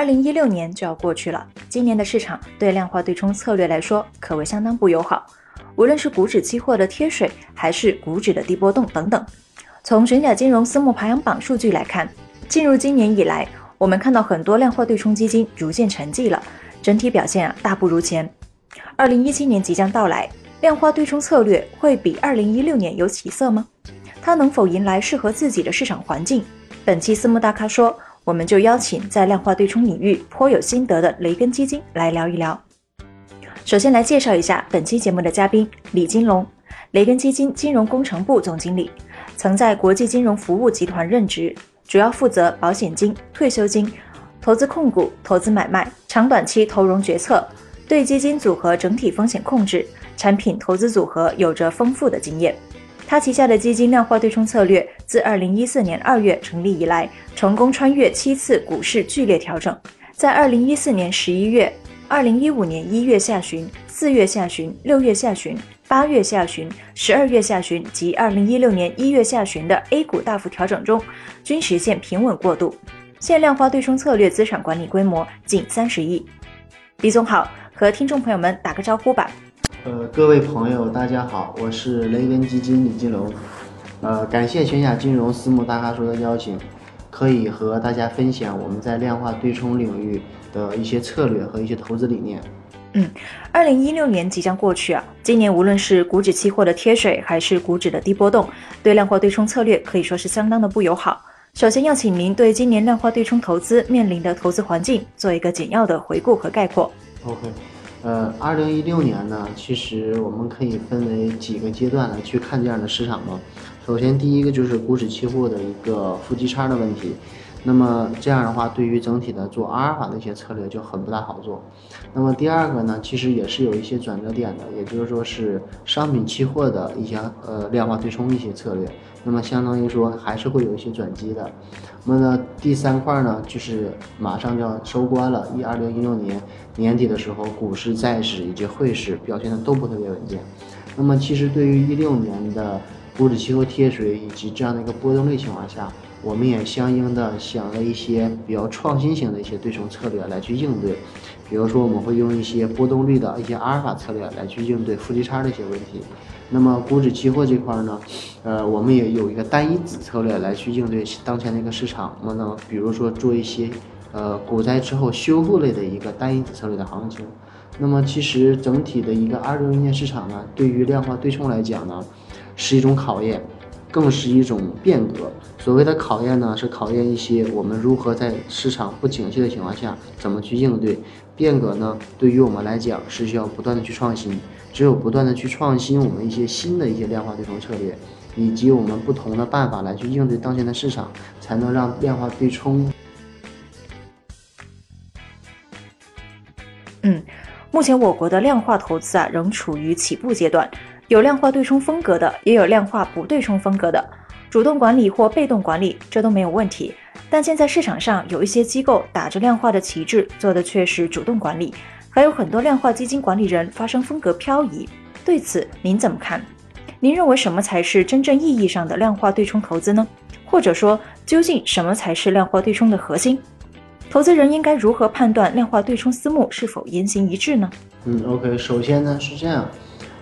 二零一六年就要过去了，今年的市场对量化对冲策略来说可谓相当不友好。无论是股指期货的贴水，还是股指的低波动等等，从玄甲金融私募排行榜数据来看，进入今年以来，我们看到很多量化对冲基金逐渐沉寂了，整体表现啊大不如前。二零一七年即将到来，量化对冲策略会比二零一六年有起色吗？它能否迎来适合自己的市场环境？本期私募大咖说，我们就邀请在量化对冲领域颇有心得的雷根基金来聊一聊。首先来介绍一下本期节目的嘉宾李金龙，雷根基金金融工程部总经理，曾在国际金融服务集团任职，主要负责保险金、退休金、投资控股、投资买卖、长短期投融决策，对基金组合整体风险控制、产品投资组合有着丰富的经验。他旗下的基金量化对冲策略自2014年2月成立以来，成功穿越七次股市剧烈调整，在2014年11月。二零一五年一月下旬、四月下旬、六月下旬、八月下旬、十二月下旬及二零一六年一月下旬的 A 股大幅调整中，均实现平稳过渡。现量化对冲策略资产管理规模近三十亿。李总好，和听众朋友们打个招呼吧。呃，各位朋友，大家好，我是雷根基金李金龙。呃，感谢全甲金融私募大咖说的邀请。可以和大家分享我们在量化对冲领域的一些策略和一些投资理念。嗯，二零一六年即将过去啊，今年无论是股指期货的贴水，还是股指的低波动，对量化对冲策略可以说是相当的不友好。首先要请您对今年量化对冲投资面临的投资环境做一个简要的回顾和概括。OK，呃，二零一六年呢，其实我们可以分为几个阶段来去看这样的市场嘛。首先，第一个就是股指期货的一个负基差的问题，那么这样的话，对于整体的做阿尔法的一些策略就很不大好做。那么第二个呢，其实也是有一些转折点的，也就是说是商品期货的一些呃量化对冲一些策略，那么相当于说还是会有一些转机的。那么呢，第三块呢，就是马上就要收官了，一二零一六年年底的时候，股市、债市以及汇市表现的都不特别稳健。那么其实对于一六年的。股指期货贴水以及这样的一个波动率情况下，我们也相应的想了一些比较创新型的一些对冲策略来去应对，比如说我们会用一些波动率的一些阿尔法策略来去应对负极差的一些问题。那么股指期货这块呢，呃，我们也有一个单一子策略来去应对当前的一个市场。那么，比如说做一些呃股灾之后修复类的一个单一子策略的行情。那么其实整体的一个二六年市场呢，对于量化对冲来讲呢。是一种考验，更是一种变革。所谓的考验呢，是考验一些我们如何在市场不景气的情况下怎么去应对。变革呢，对于我们来讲是需要不断的去创新。只有不断的去创新我们一些新的一些量化对冲策略，以及我们不同的办法来去应对当前的市场，才能让量化对冲。嗯，目前我国的量化投资啊，仍处于起步阶段。有量化对冲风格的，也有量化不对冲风格的，主动管理或被动管理，这都没有问题。但现在市场上有一些机构打着量化的旗帜，做的却是主动管理，还有很多量化基金管理人发生风格漂移。对此您怎么看？您认为什么才是真正意义上的量化对冲投资呢？或者说，究竟什么才是量化对冲的核心？投资人应该如何判断量化对冲私募是否言行一致呢？嗯，OK，首先呢是这样。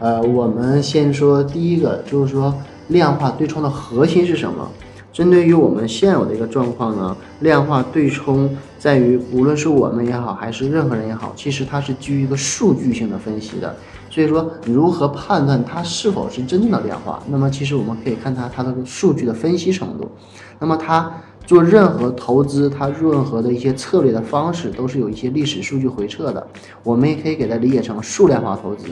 呃，我们先说第一个，就是说量化对冲的核心是什么？针对于我们现有的一个状况呢，量化对冲在于无论是我们也好，还是任何人也好，其实它是基于一个数据性的分析的。所以说，如何判断它是否是真正的量化？那么其实我们可以看它它的数据的分析程度。那么它做任何投资，它任何的一些策略的方式，都是有一些历史数据回撤的。我们也可以给它理解成数量化投资。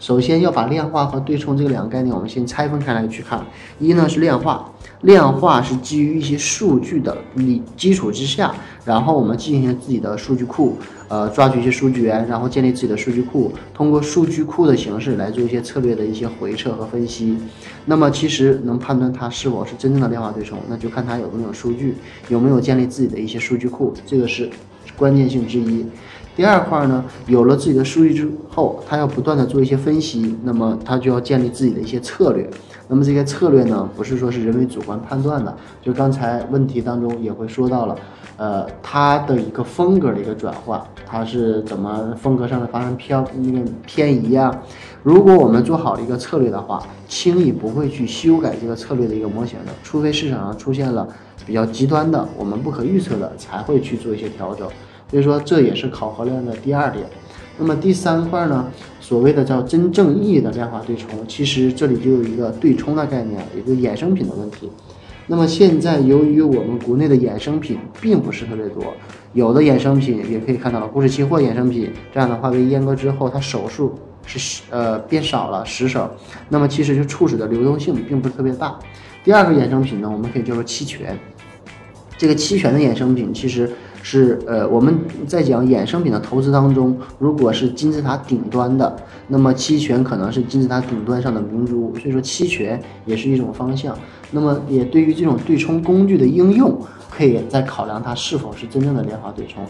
首先要把量化和对冲这个两个概念，我们先拆分开来去看。一呢是量化，量化是基于一些数据的理基础之下，然后我们进行自己的数据库，呃，抓取一些数据源，然后建立自己的数据库，通过数据库的形式来做一些策略的一些回测和分析。那么其实能判断它是否是真正的量化对冲，那就看它有没有数据，有没有建立自己的一些数据库，这个是关键性之一。第二块呢，有了自己的数据之后，他要不断的做一些分析，那么他就要建立自己的一些策略。那么这些策略呢，不是说是人为主观判断的，就刚才问题当中也会说到了，呃，他的一个风格的一个转换，他是怎么风格上的发生偏那个偏移啊？如果我们做好了一个策略的话，轻易不会去修改这个策略的一个模型的，除非市场上出现了比较极端的，我们不可预测的，才会去做一些调整。所以说这也是考核量的第二点。那么第三块呢，所谓的叫真正意义的量化对冲，其实这里就有一个对冲的概念，一个衍生品的问题。那么现在由于我们国内的衍生品并不是特别多，有的衍生品也可以看到了，股指期货衍生品这样的话被阉割之后，它手数是呃变少了十手，那么其实就促使的流动性并不是特别大。第二个衍生品呢，我们可以叫做期权。这个期权的衍生品其实。是呃，我们在讲衍生品的投资当中，如果是金字塔顶端的，那么期权可能是金字塔顶端上的明珠，所以说期权也是一种方向。那么也对于这种对冲工具的应用，可以再考量它是否是真正的联华对冲。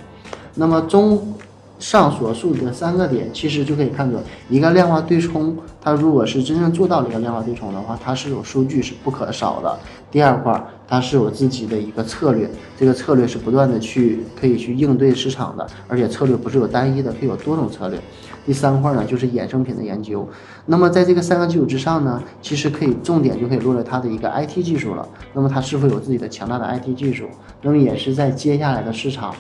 那么中上所述的三个点，其实就可以看作一个量化对冲，它如果是真正做到了一个量化对冲的话，它是有数据是不可少的。第二块，它是有自己的一个策略，这个策略是不断的去可以去应对市场的，而且策略不是有单一的，可以有多种策略。第三块呢，就是衍生品的研究。那么在这个三个基础之上呢，其实可以重点就可以落在它的一个 IT 技术了。那么它是否有自己的强大的 IT 技术？那么也是在接下来的市场。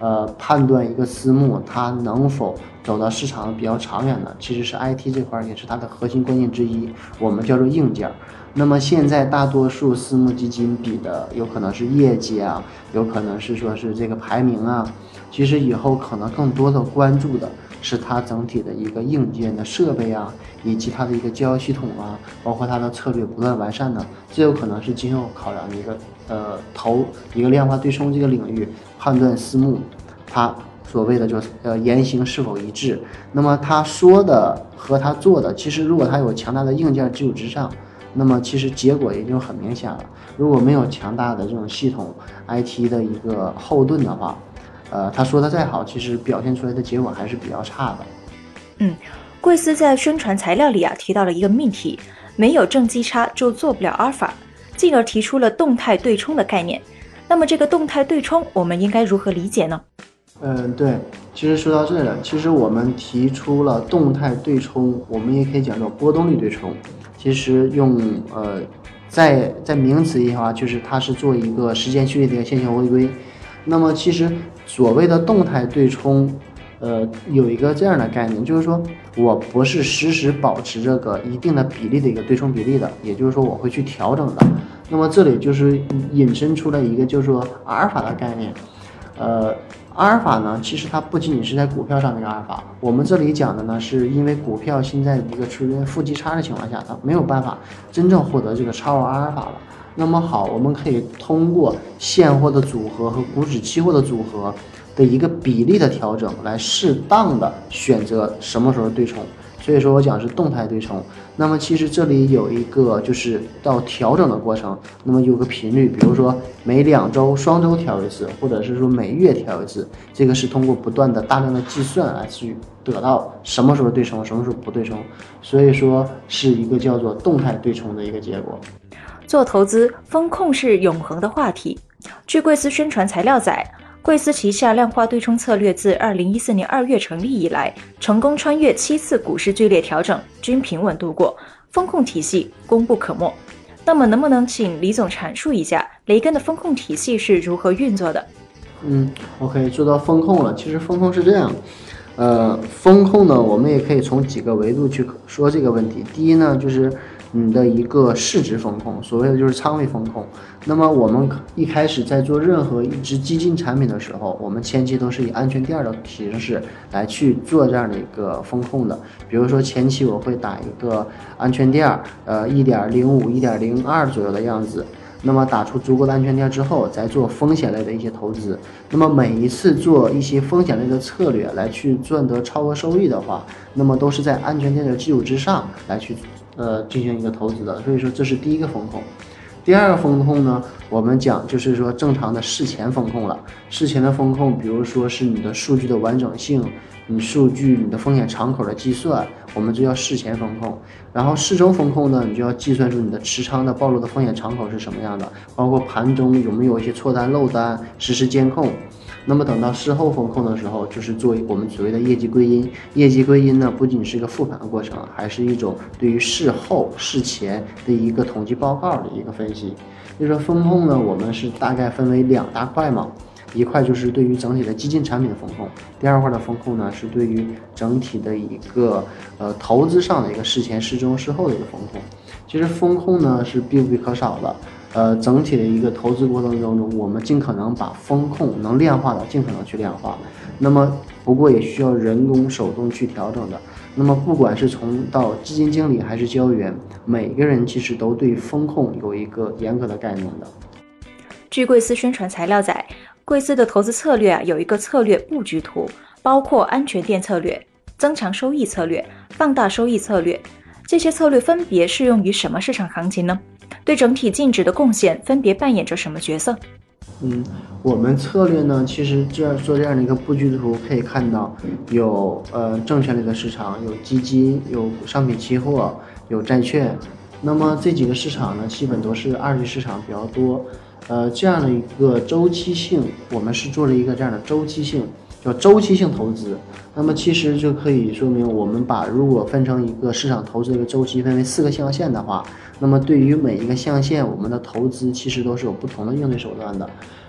呃，判断一个私募它能否走到市场比较长远的，其实是 IT 这块也是它的核心关键之一，我们叫做硬件。那么现在大多数私募基金比的有可能是业绩啊，有可能是说是这个排名啊，其实以后可能更多的关注的是它整体的一个硬件的设备啊，以及它的一个交易系统啊，包括它的策略不断完善的，这有可能是今后考量的一个呃投一个量化对冲这个领域。判断私募，他所谓的就是呃言行是否一致。那么他说的和他做的，其实如果他有强大的硬件基础之上，那么其实结果也就很明显了。如果没有强大的这种系统 IT 的一个后盾的话，呃，他说的再好，其实表现出来的结果还是比较差的。嗯，贵司在宣传材料里啊提到了一个命题：没有正畸差就做不了阿尔法，进而提出了动态对冲的概念。那么这个动态对冲，我们应该如何理解呢？嗯，对，其实说到这了，其实我们提出了动态对冲，我们也可以讲叫波动率对冲。其实用呃，在在名词的话，就是它是做一个时间序列的一个线性回归。那么其实所谓的动态对冲，呃，有一个这样的概念，就是说我不是实时保持这个一定的比例的一个对冲比例的，也就是说我会去调整的。那么这里就是引申出来一个，就是说阿尔法的概念。呃，阿尔法呢，其实它不仅仅是在股票上的一个阿尔法。我们这里讲的呢，是因为股票现在一个出现负极差的情况下，它没有办法真正获得这个超额阿尔法了。那么好，我们可以通过现货的组合和股指期货的组合的一个比例的调整，来适当的选择什么时候对冲。所以说我讲是动态对冲，那么其实这里有一个就是到调整的过程，那么有个频率，比如说每两周双周调一次，或者是说每月调一次，这个是通过不断的大量的计算来去得到什么时候对冲，什么时候不对冲，所以说是一个叫做动态对冲的一个结果。做投资，风控是永恒的话题。据贵司宣传材料载。贵司旗下量化对冲策略自二零一四年二月成立以来，成功穿越七次股市剧烈调整，均平稳度过，风控体系功不可没。那么，能不能请李总阐述一下雷根的风控体系是如何运作的？嗯，OK，做到风控了。其实风控是这样，呃，风控呢，我们也可以从几个维度去说这个问题。第一呢，就是你的一个市值风控，所谓的就是仓位风控。那么我们一开始在做任何一只基金产品的时候，我们前期都是以安全垫的形式来去做这样的一个风控的。比如说前期我会打一个安全垫，呃，一点零五、一点零二左右的样子。那么打出足够的安全垫之后，再做风险类的一些投资。那么每一次做一些风险类的策略来去赚得超额收益的话，那么都是在安全垫的基础之上来去呃进行一个投资的。所以说这是第一个风控。第二个风控呢，我们讲就是说正常的事前风控了。事前的风控，比如说是你的数据的完整性，你数据你的风险敞口的计算，我们就要事前风控。然后事中风控呢，你就要计算出你的持仓的暴露的风险敞口是什么样的，包括盘中有没有一些错单漏单，实时监控。那么等到事后风控的时候，就是做我们所谓的业绩归因。业绩归因呢，不仅是一个复盘的过程，还是一种对于事后、事前的一个统计报告的一个分析。就说风控呢，我们是大概分为两大块嘛，一块就是对于整体的基金产品的风控，第二块的风控呢是对于整体的一个呃投资上的一个事前、事中、事后的一个风控。其实风控呢是必不可少的。呃，整体的一个投资过程当中，我们尽可能把风控能量化的尽可能去量化。那么，不过也需要人工手动去调整的。那么，不管是从到基金经理还是交易员，每个人其实都对风控有一个严格的概念的。据贵司宣传材料载，贵司的投资策略啊有一个策略布局图，包括安全垫策略、增强收益策略、放大收益策略。这些策略分别适用于什么市场行情呢？对整体净值的贡献分别扮演着什么角色？嗯，我们策略呢，其实这样做这样的一个布局图，可以看到有呃证券类的市场，有基金，有商品期货，有债券。那么这几个市场呢，基本都是二级市场比较多。呃，这样的一个周期性，我们是做了一个这样的周期性。叫周期性投资，那么其实就可以说明，我们把如果分成一个市场投资的一个周期，分为四个象限的话，那么对于每一个象限，我们的投资其实都是有不同的应对手段的。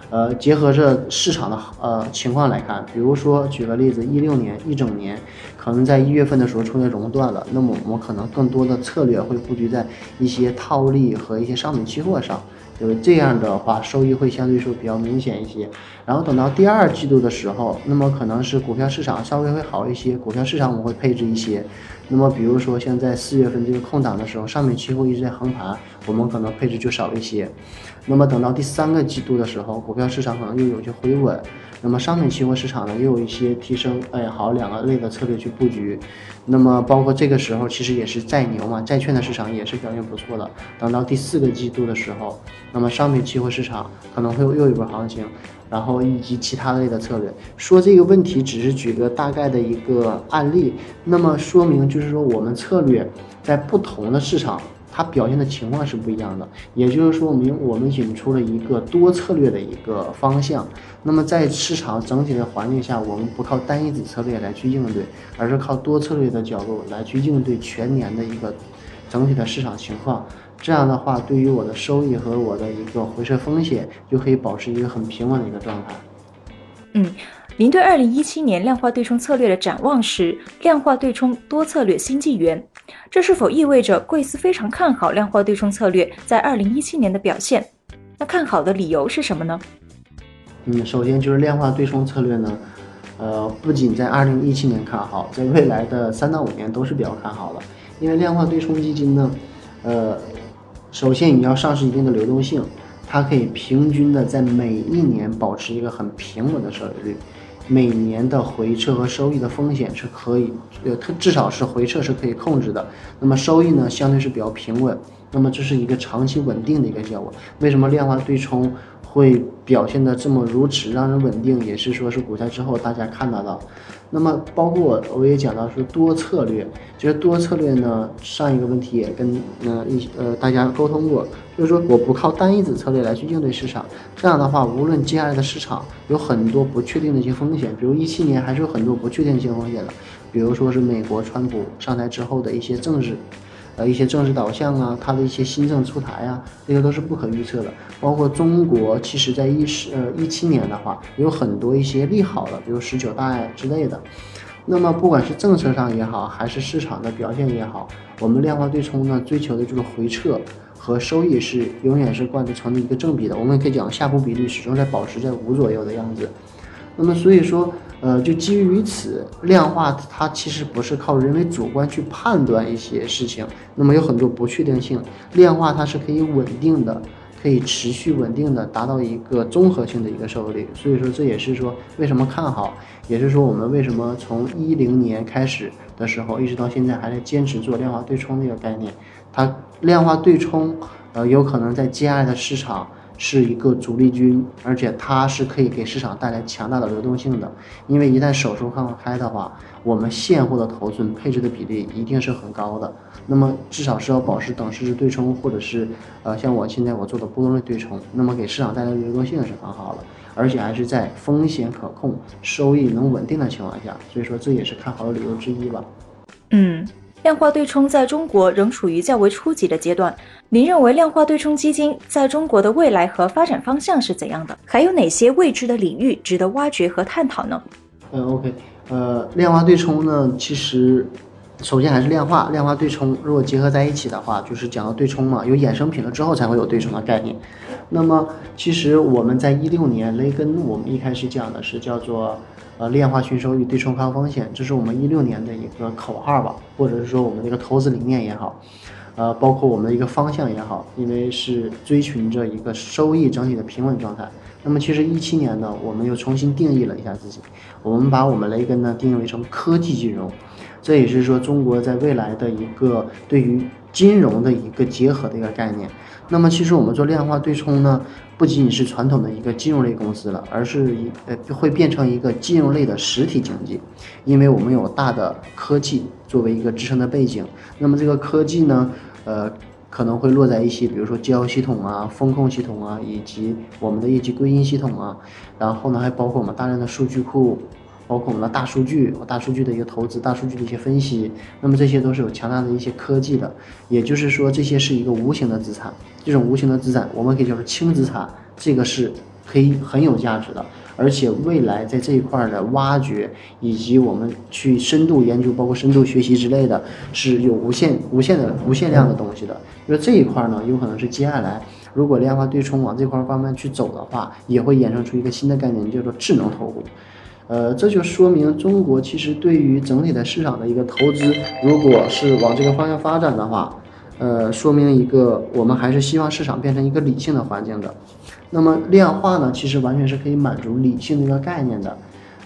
呃，结合着市场的呃情况来看，比如说举个例子，一六年一整年，可能在一月份的时候出现熔断了，那么我们可能更多的策略会布局在一些套利和一些商品期货上。就是这样的话，收益会相对说比较明显一些。然后等到第二季度的时候，那么可能是股票市场稍微会好一些，股票市场我们会配置一些。那么比如说像在四月份这个空档的时候，上面期货一直在横盘，我们可能配置就少一些。那么等到第三个季度的时候，股票市场可能又有些回稳。那么商品期货市场呢，又有一些提升，哎，好两个类的策略去布局。那么包括这个时候，其实也是债牛嘛，债券的市场也是表现不错的。等到第四个季度的时候，那么商品期货市场可能会有又一波行情，然后以及其他类的策略。说这个问题只是举个大概的一个案例，那么说明就是说我们策略在不同的市场。它表现的情况是不一样的，也就是说明我们引出了一个多策略的一个方向。那么在市场整体的环境下，我们不靠单一子策略来去应对，而是靠多策略的角度来去应对全年的一个整体的市场情况。这样的话，对于我的收益和我的一个回撤风险，就可以保持一个很平稳的一个状态。嗯，您对二零一七年量化对冲策略的展望是量化对冲多策略新纪元。这是否意味着贵司非常看好量化对冲策略在二零一七年的表现？那看好的理由是什么呢？嗯，首先就是量化对冲策略呢，呃，不仅在二零一七年看好，在未来的三到五年都是比较看好的。因为量化对冲基金呢，呃，首先你要上市一定的流动性，它可以平均的在每一年保持一个很平稳的收益率。每年的回撤和收益的风险是可以，呃，它至少是回撤是可以控制的。那么收益呢，相对是比较平稳。那么这是一个长期稳定的一个效果。为什么量化对冲会表现的这么如此让人稳定？也是说是股灾之后大家看到的。那么包括我我也讲到说多策略，其实多策略呢，上一个问题也跟呃一呃大家沟通过，就是说我不靠单一子策略来去应对市场，这样的话，无论接下来的市场有很多不确定的一些风险，比如一七年还是有很多不确定性风险的，比如说是美国川普上台之后的一些政治。一些政治导向啊，它的一些新政出台啊，这些都是不可预测的。包括中国，其实在一十呃一七年的话，有很多一些利好的，比如十九大之类的。那么不管是政策上也好，还是市场的表现也好，我们量化对冲呢追求的就是回撤和收益是永远是贯成的一个正比的。我们可以讲下普比率始终在保持在五左右的样子。那么所以说，呃，就基于于此，量化它其实不是靠人为主观去判断一些事情，那么有很多不确定性，量化它是可以稳定的。可以持续稳定的达到一个综合性的一个收益率，所以说这也是说为什么看好，也是说我们为什么从一零年开始的时候一直到现在还在坚持做量化对冲这个概念，它量化对冲，呃，有可能在接下来的市场。是一个主力军，而且它是可以给市场带来强大的流动性的。因为一旦手术放开的话，我们现货的头寸配置的比例一定是很高的。那么至少是要保持等市值对冲，或者是呃像我现在我做的波动率对冲，那么给市场带来的流动性是很好的，而且还是在风险可控、收益能稳定的情况下。所以说这也是看好的理由之一吧。嗯。量化对冲在中国仍处于较为初级的阶段。您认为量化对冲基金在中国的未来和发展方向是怎样的？还有哪些未知的领域值得挖掘和探讨呢？嗯，OK，呃，量化对冲呢，其实首先还是量化，量化对冲如果结合在一起的话，就是讲到对冲嘛，有衍生品了之后才会有对冲的概念。那么其实我们在一六年雷根，我们一开始讲的是叫做。呃，量化寻收益，对冲抗风险，这是我们一六年的一个口号吧，或者是说我们的一个投资理念也好，呃，包括我们的一个方向也好，因为是追寻着一个收益整体的平稳状态。那么其实一七年呢，我们又重新定义了一下自己，我们把我们雷根呢定义为成科技金融，这也是说中国在未来的一个对于金融的一个结合的一个概念。那么其实我们做量化对冲呢。不仅仅是传统的一个金融类公司了，而是一呃会变成一个金融类的实体经济，因为我们有大的科技作为一个支撑的背景。那么这个科技呢，呃可能会落在一些，比如说交易系统啊、风控系统啊，以及我们的业绩归因系统啊，然后呢还包括我们大量的数据库。包括我们的大数据，大数据的一个投资，大数据的一些分析，那么这些都是有强大的一些科技的，也就是说这些是一个无形的资产，这种无形的资产我们可以叫做轻资产，这个是可以很有价值的，而且未来在这一块的挖掘以及我们去深度研究，包括深度学习之类的，是有无限无限的无限量的东西的。那这一块呢，有可能是接下来如果量化对冲往这块方面去走的话，也会衍生出一个新的概念，叫做智能投股。呃，这就说明中国其实对于整体的市场的一个投资，如果是往这个方向发展的话，呃，说明一个我们还是希望市场变成一个理性的环境的。那么量化呢，其实完全是可以满足理性的一个概念的。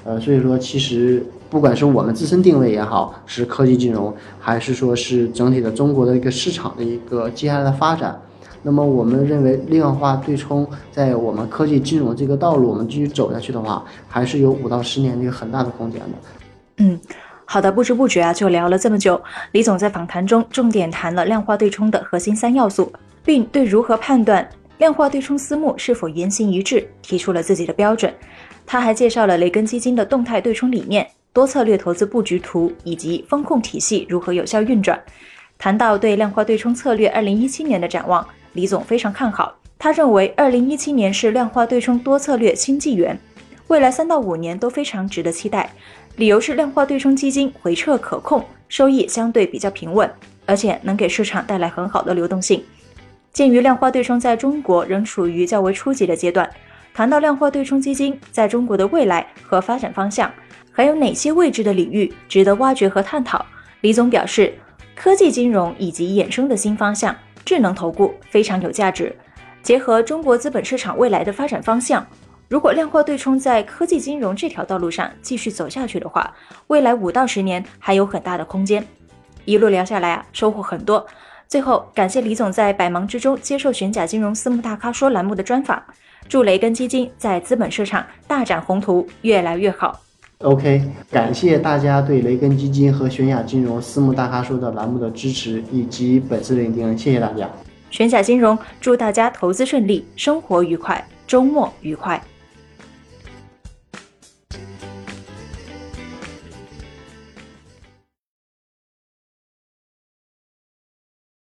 呃，所以说其实不管是我们自身定位也好，是科技金融，还是说是整体的中国的一个市场的一个接下来的发展。那么我们认为量化对冲在我们科技金融这个道路，我们继续走下去的话，还是有五到十年的一个很大的空间的。嗯，好的，不知不觉啊就聊了这么久。李总在访谈中重点谈了量化对冲的核心三要素，并对如何判断量化对冲私募是否言行一致提出了自己的标准。他还介绍了雷根基金的动态对冲理念、多策略投资布局图以及风控体系如何有效运转。谈到对量化对冲策略二零一七年的展望。李总非常看好，他认为二零一七年是量化对冲多策略新纪元，未来三到五年都非常值得期待。理由是量化对冲基金回撤可控，收益相对比较平稳，而且能给市场带来很好的流动性。鉴于量化对冲在中国仍处于较为初级的阶段，谈到量化对冲基金在中国的未来和发展方向，还有哪些未知的领域值得挖掘和探讨？李总表示，科技金融以及衍生的新方向。智能投顾非常有价值，结合中国资本市场未来的发展方向，如果量化对冲在科技金融这条道路上继续走下去的话，未来五到十年还有很大的空间。一路聊下来啊，收获很多。最后感谢李总在百忙之中接受玄甲金融私募大咖说栏目的专访，祝雷根基金在资本市场大展宏图，越来越好。OK，感谢大家对雷根基金和玄雅金融私募大咖说的栏目的支持以及本次聆听，谢谢大家。玄甲金融祝大家投资顺利，生活愉快，周末愉快。